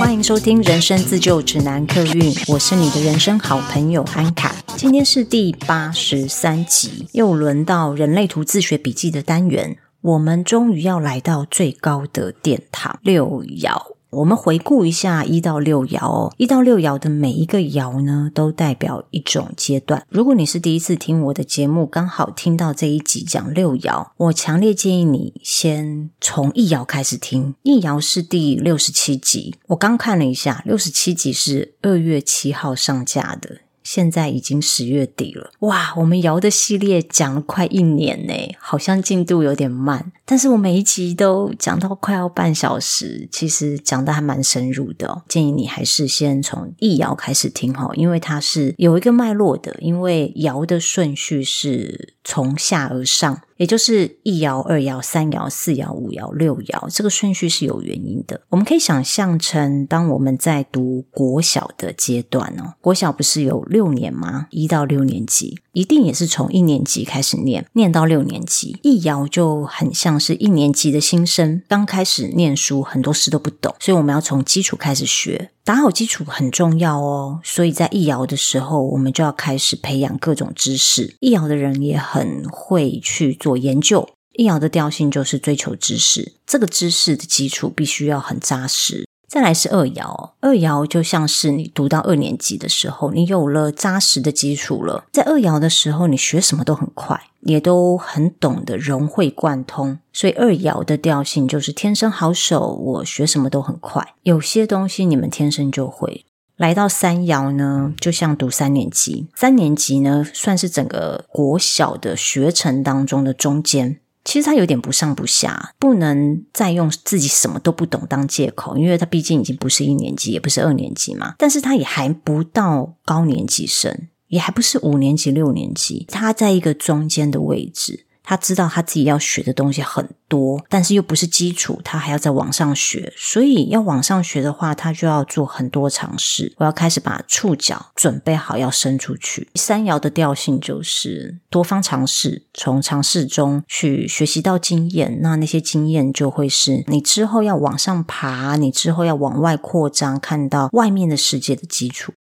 欢迎收听《人生自救指南》客运，我是你的人生好朋友安卡。今天是第八十三集，又轮到人类图自学笔记的单元。我们终于要来到最高的殿堂——六爻。我们回顾一下一到六爻哦，一到六爻的每一个爻呢，都代表一种阶段。如果你是第一次听我的节目，刚好听到这一集讲六爻，我强烈建议你先从一爻开始听。一爻是第六十七集，我刚看了一下，六十七集是二月七号上架的。现在已经十月底了，哇！我们爻的系列讲了快一年呢，好像进度有点慢。但是我每一集都讲到快要半小时，其实讲的还蛮深入的哦。建议你还是先从一爻开始听哈，因为它是有一个脉络的，因为爻的顺序是从下而上。也就是一爻、二爻、三爻、四爻、五爻、六爻，这个顺序是有原因的。我们可以想象成，当我们在读国小的阶段哦，国小不是有六年吗？一到六年级，一定也是从一年级开始念，念到六年级。一爻就很像是一年级的新生，刚开始念书，很多事都不懂，所以我们要从基础开始学。打好基础很重要哦，所以在一爻的时候，我们就要开始培养各种知识。一爻的人也很会去做研究，一爻的调性就是追求知识，这个知识的基础必须要很扎实。再来是二爻，二爻就像是你读到二年级的时候，你有了扎实的基础了，在二爻的时候，你学什么都很快，也都很懂得融会贯通。所以二爻的调性就是天生好手，我学什么都很快。有些东西你们天生就会。来到三爻呢，就像读三年级，三年级呢算是整个国小的学程当中的中间。其实他有点不上不下，不能再用自己什么都不懂当借口，因为他毕竟已经不是一年级，也不是二年级嘛。但是他也还不到高年级生，也还不是五年级、六年级，他在一个中间的位置。他知道他自己要学的东西很多，但是又不是基础，他还要再往上学。所以要往上学的话，他就要做很多尝试。我要开始把触角准备好，要伸出去。三爻的调性就是多方尝试，从尝试中去学习到经验。那那些经验就会是你之后要往上爬，你之后要往外扩张，看到外面的世界的基础。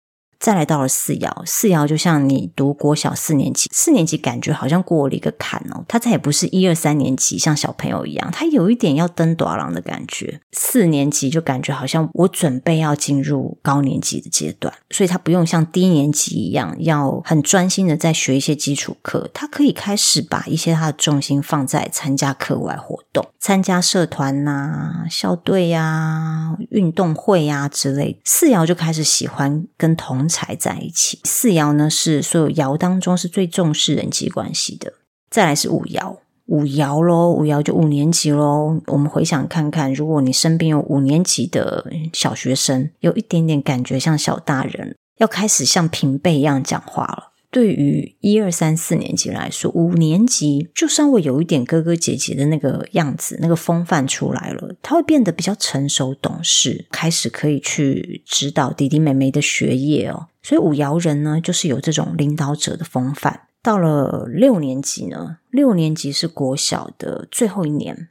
再来到了四爻，四爻就像你读国小四年级，四年级感觉好像过了一个坎哦，他再也不是一二三年级，像小朋友一样，他有一点要登大人的感觉。四年级就感觉好像我准备要进入高年级的阶段，所以他不用像低年级一样要很专心的在学一些基础课，他可以开始把一些他的重心放在参加课外活动，参加社团呐、校队呀、运动会呀、之类。四爻就开始喜欢跟同才在一起，四爻呢是所有爻当中是最重视人际关系的。再来是五爻，五爻喽，五爻就五年级喽。我们回想看看，如果你身边有五年级的小学生，有一点点感觉像小大人，要开始像平辈一样讲话了。对于一二三四年级来说，五年级就稍微有一点哥哥姐姐的那个样子，那个风范出来了，他会变得比较成熟懂事，开始可以去指导弟弟妹妹的学业哦。所以五爻人呢，就是有这种领导者的风范。到了六年级呢，六年级是国小的最后一年。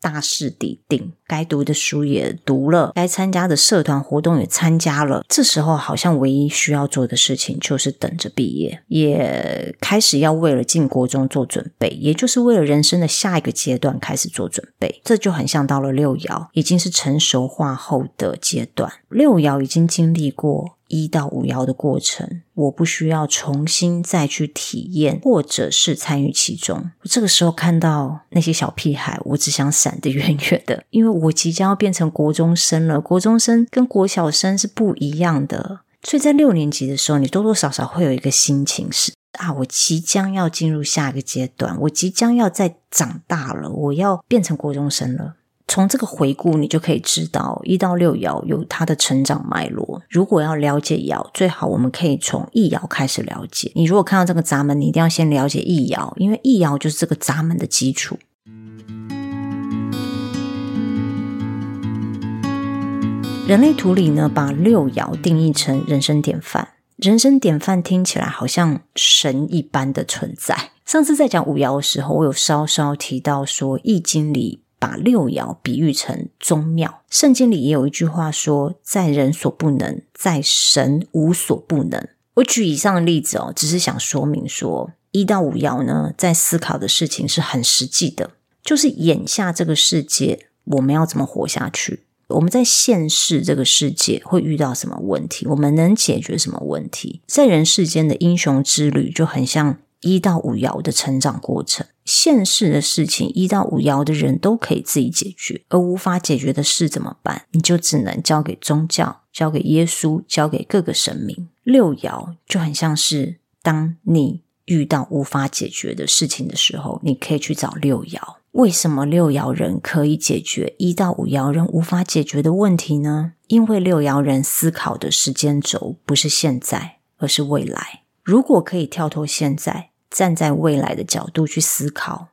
大势已定，该读的书也读了，该参加的社团活动也参加了。这时候好像唯一需要做的事情就是等着毕业，也开始要为了进国中做准备，也就是为了人生的下一个阶段开始做准备。这就很像到了六爻，已经是成熟化后的阶段。六爻已经经历过。一到五爻的过程，我不需要重新再去体验，或者是参与其中。这个时候看到那些小屁孩，我只想闪得远远的，因为我即将要变成国中生了。国中生跟国小生是不一样的，所以在六年级的时候，你多多少少会有一个心情是啊，我即将要进入下一个阶段，我即将要再长大了，我要变成国中生了。从这个回顾，你就可以知道一到六爻有它的成长脉络。如果要了解爻，最好我们可以从一爻开始了解。你如果看到这个闸门，你一定要先了解一爻，因为一爻就是这个闸门的基础。人类图里呢，把六爻定义成人生典范。人生典范听起来好像神一般的存在。上次在讲五爻的时候，我有稍稍提到说，《易经》里。把六爻比喻成宗庙。圣经里也有一句话说：“在人所不能，在神无所不能。”我举以上的例子哦，只是想说明说，一到五爻呢，在思考的事情是很实际的，就是眼下这个世界，我们要怎么活下去？我们在现世这个世界会遇到什么问题？我们能解决什么问题？在人世间的英雄之旅，就很像一到五爻的成长过程。现世的事情，一到五爻的人都可以自己解决，而无法解决的事怎么办？你就只能交给宗教，交给耶稣，交给各个神明。六爻就很像是，当你遇到无法解决的事情的时候，你可以去找六爻。为什么六爻人可以解决一到五爻人无法解决的问题呢？因为六爻人思考的时间轴不是现在，而是未来。如果可以跳脱现在，站在未来的角度去思考，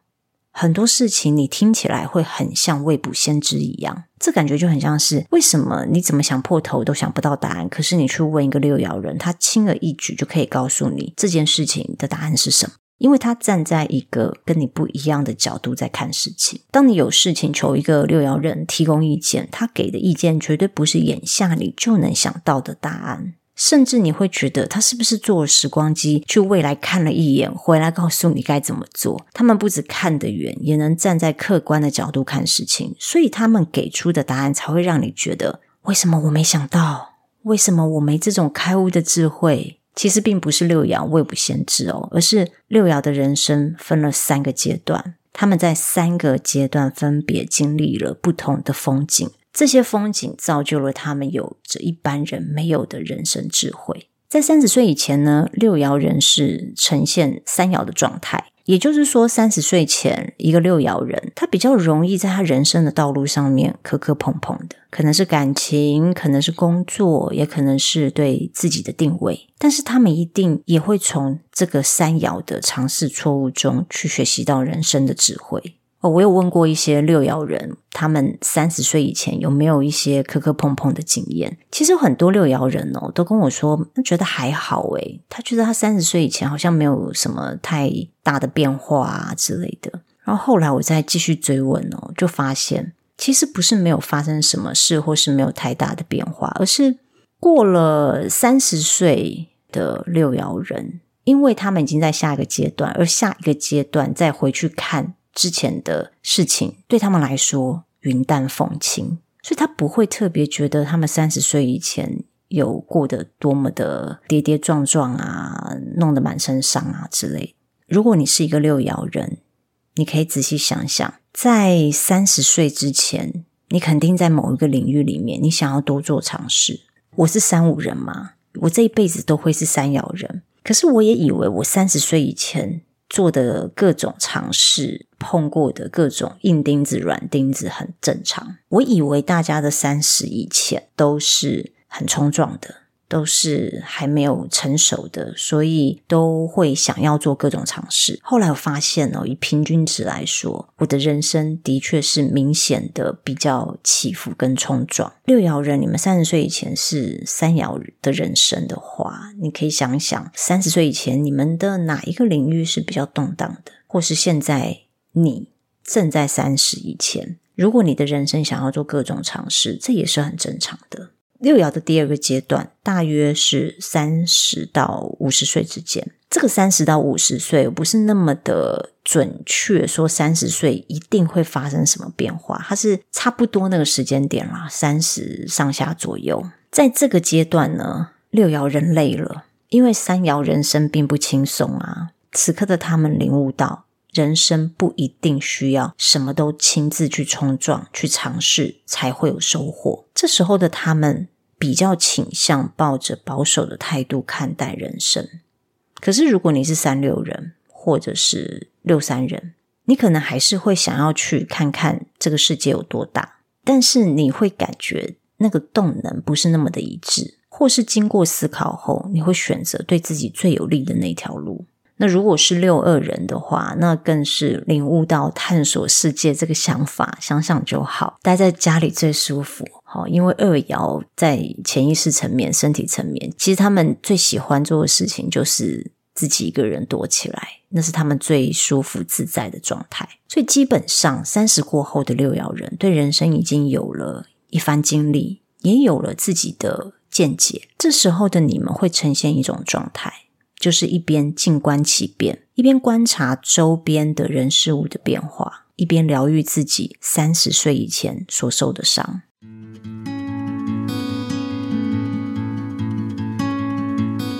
很多事情你听起来会很像未卜先知一样。这感觉就很像是，为什么你怎么想破头都想不到答案，可是你去问一个六爻人，他轻而易举就可以告诉你这件事情的答案是什么，因为他站在一个跟你不一样的角度在看事情。当你有事情求一个六爻人提供意见，他给的意见绝对不是眼下你就能想到的答案。甚至你会觉得他是不是坐了时光机去未来看了一眼，回来告诉你该怎么做？他们不止看得远，也能站在客观的角度看事情，所以他们给出的答案才会让你觉得：为什么我没想到？为什么我没这种开悟的智慧？其实并不是六爻未卜先知哦，而是六爻的人生分了三个阶段，他们在三个阶段分别经历了不同的风景。这些风景造就了他们有着一般人没有的人生智慧。在三十岁以前呢，六爻人是呈现三爻的状态，也就是说，三十岁前一个六爻人，他比较容易在他人生的道路上面磕磕碰碰的，可能是感情，可能是工作，也可能是对自己的定位。但是他们一定也会从这个三爻的尝试错误中去学习到人生的智慧。我有问过一些六爻人，他们三十岁以前有没有一些磕磕碰碰的经验？其实很多六爻人哦，都跟我说，觉得还好诶，他觉得他三十岁以前好像没有什么太大的变化啊之类的。然后后来我再继续追问哦，就发现其实不是没有发生什么事，或是没有太大的变化，而是过了三十岁的六爻人，因为他们已经在下一个阶段，而下一个阶段再回去看。之前的事情对他们来说云淡风轻，所以他不会特别觉得他们三十岁以前有过得多么的跌跌撞撞啊，弄得满身伤啊之类。如果你是一个六爻人，你可以仔细想想，在三十岁之前，你肯定在某一个领域里面，你想要多做尝试。我是三五人嘛，我这一辈子都会是三爻人，可是我也以为我三十岁以前。做的各种尝试，碰过的各种硬钉子、软钉子很正常。我以为大家的三十以前都是很冲撞的，都是还没有成熟的，所以都会想要做各种尝试。后来我发现哦，以平均值来说，我的人生的确是明显的比较起伏跟冲撞。六爻人，你们三十岁以前是三爻的人生的话，你可以想想，三十岁以前你们的哪一个领域是比较动荡的，或是现在你正在三十以前，如果你的人生想要做各种尝试，这也是很正常的。六爻的第二个阶段大约是三十到五十岁之间。这个三十到五十岁不是那么的准确，说三十岁一定会发生什么变化，它是差不多那个时间点啦，三十上下左右。在这个阶段呢，六爻人累了，因为三爻人生并不轻松啊。此刻的他们领悟到，人生不一定需要什么都亲自去冲撞、去尝试才会有收获。这时候的他们比较倾向抱着保守的态度看待人生。可是如果你是三六人，或者是六三人，你可能还是会想要去看看这个世界有多大，但是你会感觉那个动能不是那么的一致。或是经过思考后，你会选择对自己最有利的那条路。那如果是六二人的话，那更是领悟到探索世界这个想法，想想就好，待在家里最舒服。好，因为二爻在潜意识层面、身体层面，其实他们最喜欢做的事情就是自己一个人躲起来，那是他们最舒服自在的状态。所以基本上，三十过后的六爻人对人生已经有了一番经历，也有了自己的见解。这时候的你们会呈现一种状态，就是一边静观其变，一边观察周边的人事物的变化，一边疗愈自己三十岁以前所受的伤。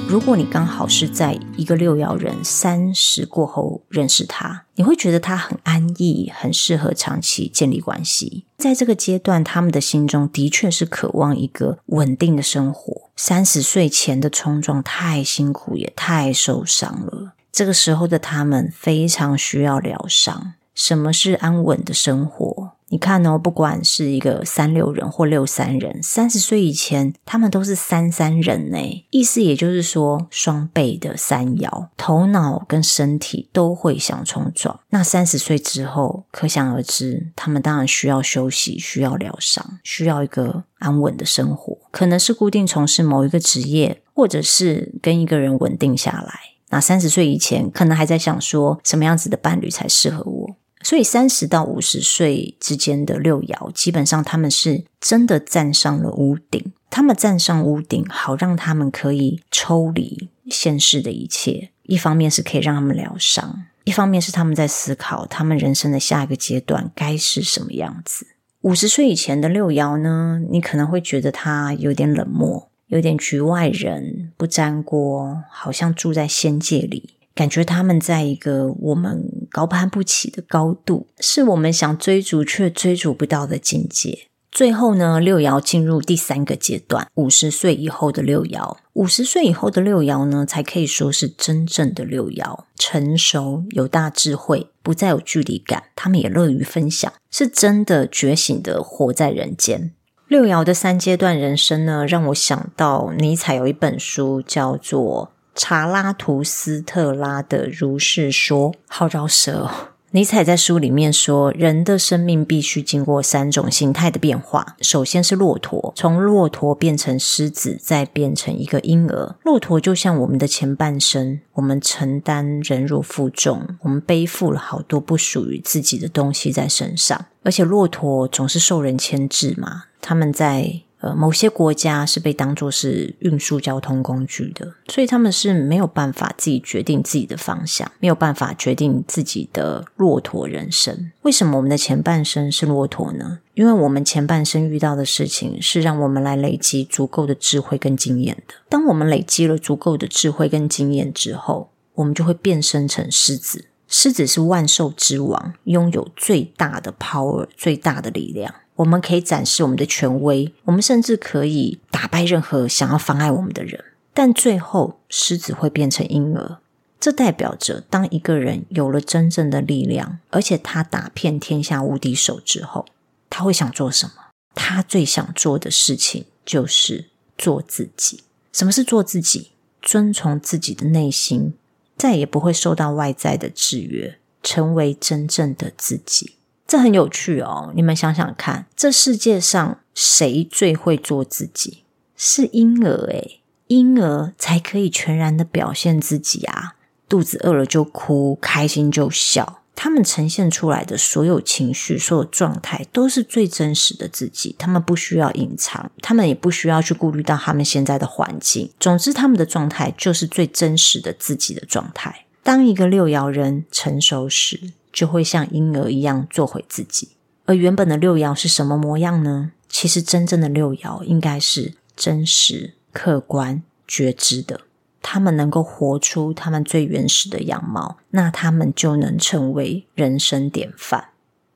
如果你刚好是在一个六爻人三十过后认识他，你会觉得他很安逸，很适合长期建立关系。在这个阶段，他们的心中的确是渴望一个稳定的生活。三十岁前的冲撞太辛苦，也太受伤了。这个时候的他们非常需要疗伤。什么是安稳的生活？你看哦，不管是一个三六人或六三人，三十岁以前，他们都是三三人呢。意思也就是说，双倍的三爻，头脑跟身体都会想冲撞。那三十岁之后，可想而知，他们当然需要休息，需要疗伤，需要一个安稳的生活，可能是固定从事某一个职业，或者是跟一个人稳定下来。那三十岁以前，可能还在想说，什么样子的伴侣才适合我。所以三十到五十岁之间的六爻，基本上他们是真的站上了屋顶。他们站上屋顶，好让他们可以抽离现世的一切。一方面是可以让他们疗伤，一方面是他们在思考他们人生的下一个阶段该是什么样子。五十岁以前的六爻呢，你可能会觉得他有点冷漠，有点局外人，不沾锅，好像住在仙界里。感觉他们在一个我们高攀不起的高度，是我们想追逐却追逐不到的境界。最后呢，六爻进入第三个阶段，五十岁以后的六爻，五十岁以后的六爻呢，才可以说是真正的六爻，成熟、有大智慧，不再有距离感，他们也乐于分享，是真的觉醒的活在人间。六爻的三阶段人生呢，让我想到尼采有一本书叫做。查拉图斯特拉的如是说，好饶舌哦。尼采在书里面说，人的生命必须经过三种形态的变化。首先是骆驼，从骆驼变成狮子，再变成一个婴儿。骆驼就像我们的前半生，我们承担忍辱负重，我们背负了好多不属于自己的东西在身上，而且骆驼总是受人牵制嘛，他们在。某些国家是被当作是运输交通工具的，所以他们是没有办法自己决定自己的方向，没有办法决定自己的骆驼人生。为什么我们的前半生是骆驼呢？因为我们前半生遇到的事情是让我们来累积足够的智慧跟经验的。当我们累积了足够的智慧跟经验之后，我们就会变身成狮子。狮子是万兽之王，拥有最大的 power，最大的力量。我们可以展示我们的权威，我们甚至可以打败任何想要妨碍我们的人。但最后，狮子会变成婴儿，这代表着当一个人有了真正的力量，而且他打遍天下无敌手之后，他会想做什么？他最想做的事情就是做自己。什么是做自己？遵从自己的内心，再也不会受到外在的制约，成为真正的自己。这很有趣哦，你们想想看，这世界上谁最会做自己？是婴儿诶，婴儿才可以全然的表现自己啊！肚子饿了就哭，开心就笑，他们呈现出来的所有情绪、所有状态，都是最真实的自己。他们不需要隐藏，他们也不需要去顾虑到他们现在的环境。总之，他们的状态就是最真实的自己的状态。当一个六爻人成熟时，就会像婴儿一样做回自己，而原本的六爻是什么模样呢？其实真正的六爻应该是真实、客观、觉知的，他们能够活出他们最原始的样貌，那他们就能成为人生典范。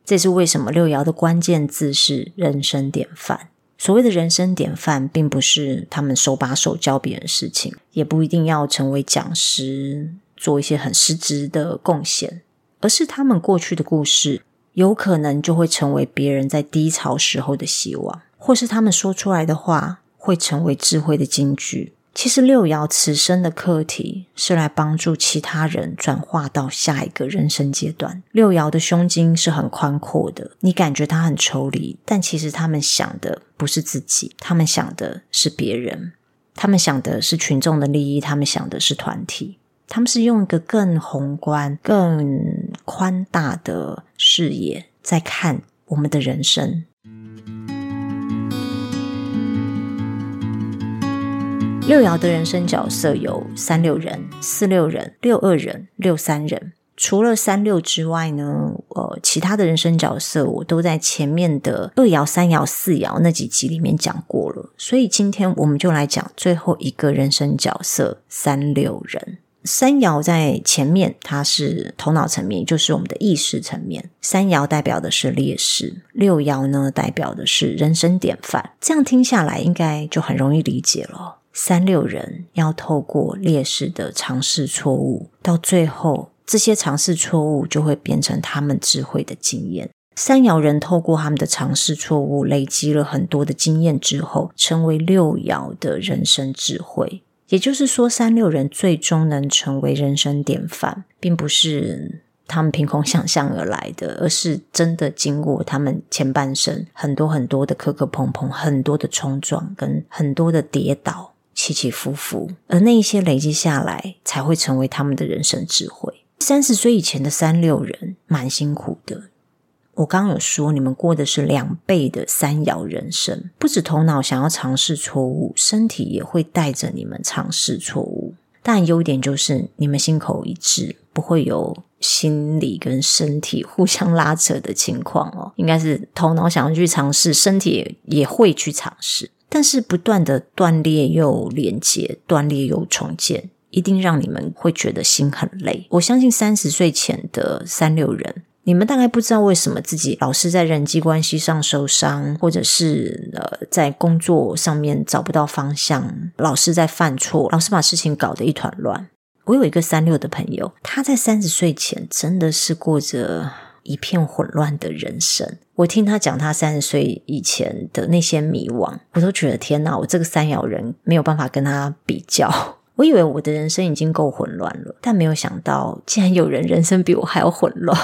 这是为什么六爻的关键字是人生典范。所谓的人生典范，并不是他们手把手教别人事情，也不一定要成为讲师，做一些很实质的贡献。而是他们过去的故事，有可能就会成为别人在低潮时候的希望，或是他们说出来的话会成为智慧的金句。其实六爻此生的课题是来帮助其他人转化到下一个人生阶段。六爻的胸襟是很宽阔的，你感觉他很抽离，但其实他们想的不是自己，他们想的是别人，他们想的是群众的利益，他们想的是团体。他们是用一个更宏观、更宽大的视野在看我们的人生。六爻的人生角色有三六人、四六人、六二人、六三人。除了三六之外呢，呃，其他的人生角色我都在前面的二爻、三爻、四爻那几集里面讲过了。所以今天我们就来讲最后一个人生角色——三六人。三爻在前面，它是头脑层面，就是我们的意识层面。三爻代表的是烈士，六爻呢代表的是人生典范。这样听下来，应该就很容易理解了。三六人要透过烈士的尝试错误，到最后这些尝试错误就会变成他们智慧的经验。三爻人透过他们的尝试错误，累积了很多的经验之后，成为六爻的人生智慧。也就是说，三六人最终能成为人生典范，并不是他们凭空想象而来的，而是真的经过他们前半生很多很多的磕磕碰碰，很多的冲撞，跟很多的跌倒。起起伏伏，而那一些累积下来，才会成为他们的人生智慧。三十岁以前的三六人蛮辛苦的。我刚刚有说，你们过的是两倍的三爻人生，不止头脑想要尝试错误，身体也会带着你们尝试错误。但优点就是你们心口一致，不会有心理跟身体互相拉扯的情况哦。应该是头脑想要去尝试，身体也，也会去尝试。但是不断的断裂又连接，断裂又重建，一定让你们会觉得心很累。我相信三十岁前的三六人，你们大概不知道为什么自己老是在人际关系上受伤，或者是呃在工作上面找不到方向，老是在犯错，老是把事情搞得一团乱。我有一个三六的朋友，他在三十岁前真的是过着一片混乱的人生。我听他讲他三十岁以前的那些迷惘，我都觉得天哪！我这个三爻人没有办法跟他比较。我以为我的人生已经够混乱了，但没有想到竟然有人人生比我还要混乱。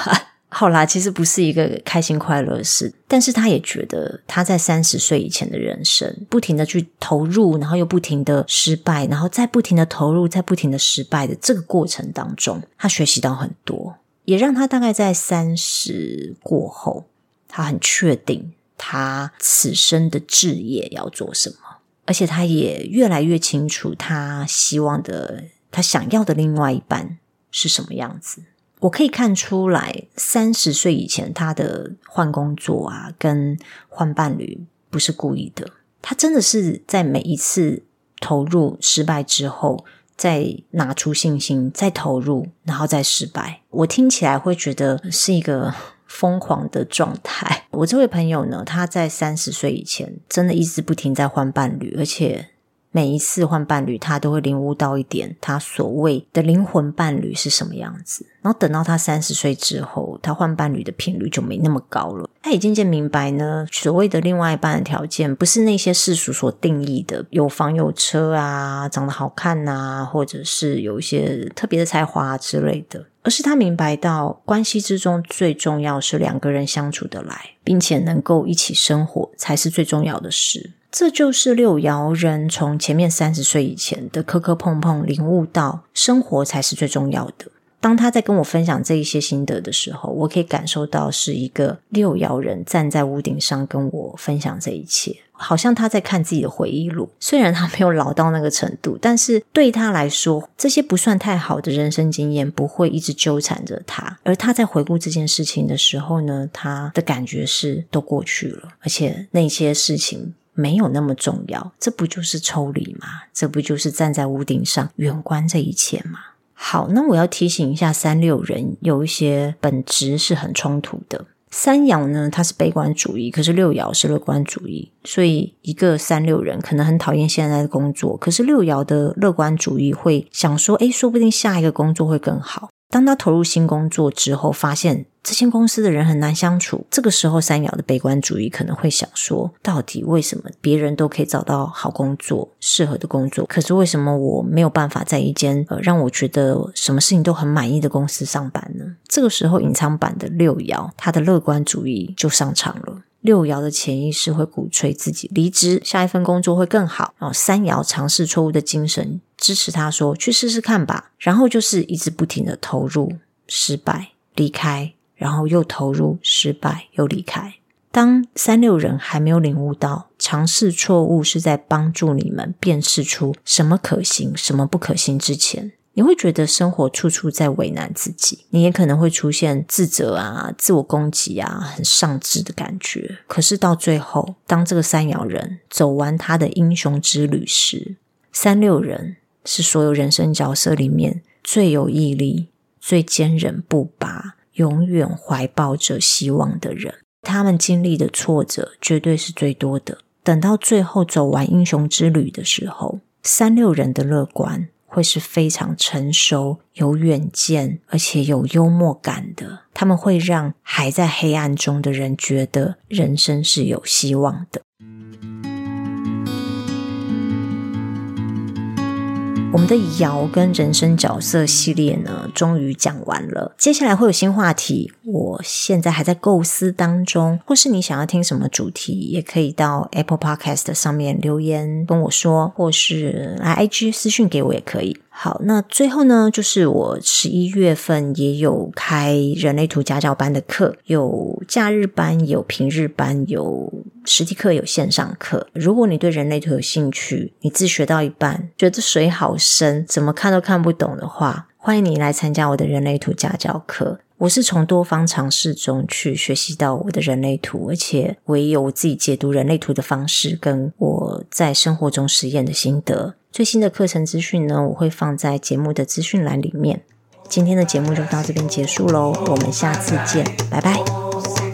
好啦，其实不是一个开心快乐的事，但是他也觉得他在三十岁以前的人生，不停的去投入，然后又不停的失败，然后再不停的投入，再不停的失败的这个过程当中，他学习到很多，也让他大概在三十过后。他很确定他此生的志业要做什么，而且他也越来越清楚他希望的、他想要的另外一半是什么样子。我可以看出来，三十岁以前他的换工作啊，跟换伴侣不是故意的，他真的是在每一次投入失败之后，再拿出信心，再投入，然后再失败。我听起来会觉得是一个。疯狂的状态。我这位朋友呢，他在三十岁以前，真的一直不停在换伴侣，而且每一次换伴侣，他都会领悟到一点，他所谓的灵魂伴侣是什么样子。然后等到他三十岁之后，他换伴侣的频率就没那么高了。他也渐渐明白呢，所谓的另外一半的条件，不是那些世俗所定义的有房有车啊，长得好看啊，或者是有一些特别的才华之类的。而是他明白到，关系之中最重要是两个人相处得来，并且能够一起生活，才是最重要的事。这就是六爻人从前面三十岁以前的磕磕碰碰，领悟到生活才是最重要的。当他在跟我分享这一些心得的时候，我可以感受到是一个六爻人站在屋顶上跟我分享这一切。好像他在看自己的回忆录，虽然他没有老到那个程度，但是对他来说，这些不算太好的人生经验不会一直纠缠着他。而他在回顾这件事情的时候呢，他的感觉是都过去了，而且那些事情没有那么重要。这不就是抽离吗？这不就是站在屋顶上远观这一切吗？好，那我要提醒一下三六人，有一些本质是很冲突的。三爻呢，它是悲观主义，可是六爻是乐观主义，所以一个三六人可能很讨厌现在的工作，可是六爻的乐观主义会想说，诶，说不定下一个工作会更好。当他投入新工作之后，发现这间公司的人很难相处。这个时候，三爻的悲观主义可能会想说：到底为什么别人都可以找到好工作、适合的工作，可是为什么我没有办法在一间呃让我觉得什么事情都很满意的公司上班呢？这个时候，隐藏版的六爻，他的乐观主义就上场了。六爻的潜意识会鼓吹自己离职，下一份工作会更好。然后三爻尝试错误的精神支持他说去试试看吧。然后就是一直不停的投入，失败，离开，然后又投入，失败，又离开。当三六人还没有领悟到尝试错误是在帮助你们辨识出什么可行，什么不可行之前。你会觉得生活处处在为难自己，你也可能会出现自责啊、自我攻击啊、很丧志的感觉。可是到最后，当这个三爻人走完他的英雄之旅时，三六人是所有人生角色里面最有毅力、最坚韧不拔、永远怀抱着希望的人。他们经历的挫折绝对是最多的。等到最后走完英雄之旅的时候，三六人的乐观。会是非常成熟、有远见，而且有幽默感的。他们会让还在黑暗中的人觉得人生是有希望的。我们的爻跟人生角色系列呢，终于讲完了。接下来会有新话题，我现在还在构思当中。或是你想要听什么主题，也可以到 Apple Podcast 上面留言跟我说，或是来 IG 私讯给我也可以。好，那最后呢，就是我十一月份也有开人类图家教班的课，有假日班，有平日班，有实体课，有线上课。如果你对人类图有兴趣，你自学到一半觉得水好深，怎么看都看不懂的话，欢迎你来参加我的人类图家教课。我是从多方尝试中去学习到我的人类图，而且我也有我自己解读人类图的方式，跟我在生活中实验的心得。最新的课程资讯呢，我会放在节目的资讯栏里面。今天的节目就到这边结束喽，我们下次见，拜拜。